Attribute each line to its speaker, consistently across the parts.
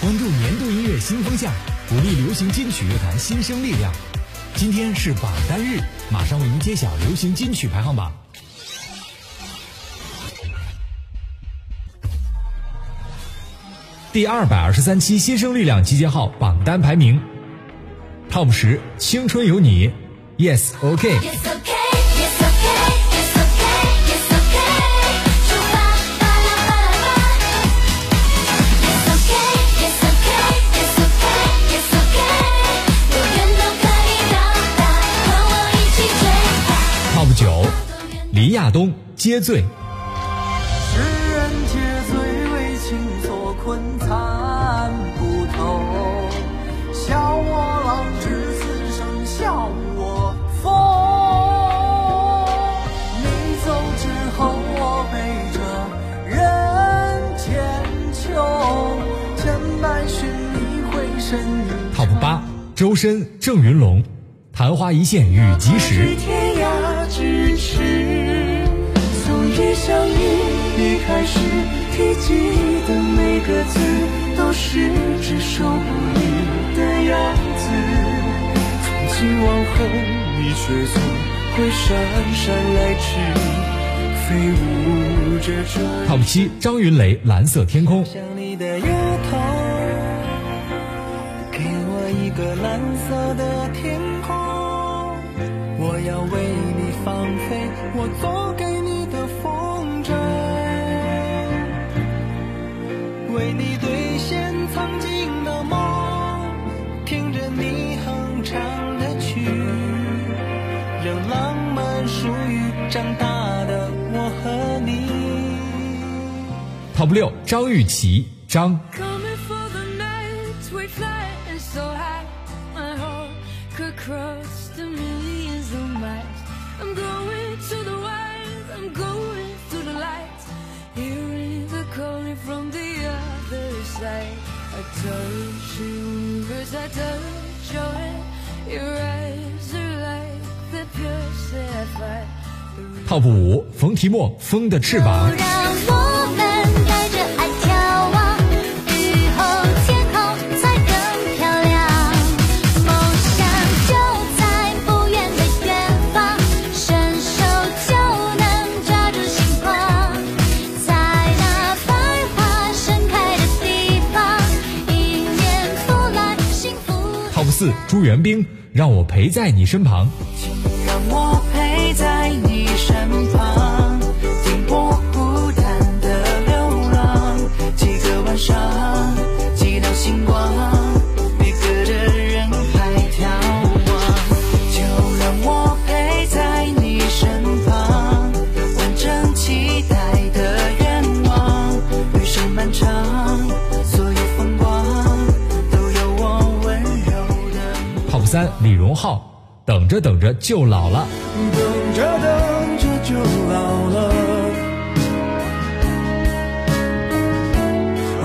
Speaker 1: 关注年度音乐新风向，鼓励流行金曲乐坛新生力量。今天是榜单日，马上为您揭晓流行金曲排行榜。第二百二十三期新生力量集结号榜单排名，Top 十《青春有你》，Yes OK。黎亚东《。
Speaker 2: 世人皆醉为情所困，参不透。笑我浪掷此生，笑我疯。你走之后，我背着人间秋，千百寻你回身影。
Speaker 1: Top 八，周深、郑云龙，《昙花一现雨及时》。
Speaker 2: 天涯咫尺，从一相遇一开始，提及的每个字都是只手不离的样子。从今往后，你却总会姗姗来迟，飞舞着这
Speaker 1: Top 七，张云雷《蓝色天空》。
Speaker 2: 想你的丫头，给我一个蓝色的为你兑现曾经的梦，听着你哼唱的曲，让浪漫属于长大的我和你。
Speaker 1: Top 六，张雨绮，张。
Speaker 3: Coming for the night, we flying so high. My heart could cross the millions of miles. I'm going to the wild, I'm going
Speaker 1: top 五冯提莫风的翅膀。四，朱元冰，《让我陪在你身旁》。
Speaker 2: 请让我陪在你身旁，
Speaker 1: 三，李荣浩，《等着等着就老了》。
Speaker 2: 等着等着就老了，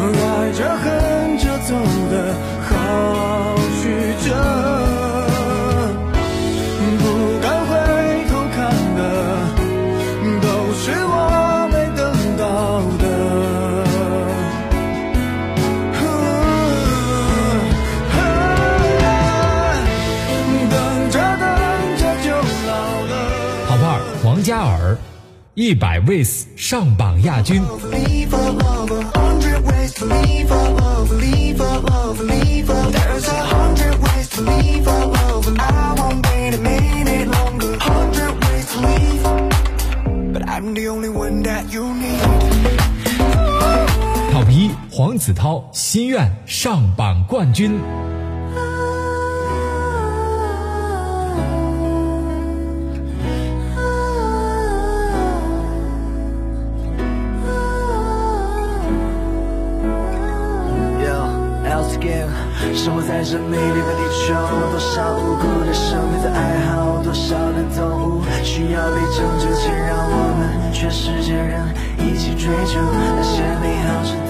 Speaker 2: 爱着恨着走
Speaker 1: 一百 ways 上榜亚军。Top 一，黄子韬《心愿》上榜冠军。
Speaker 2: 生活在这美丽的地球，多少无辜的生命在哀嚎，多少的动物需要被拯救，请让我们全世界人一起追求那些美好。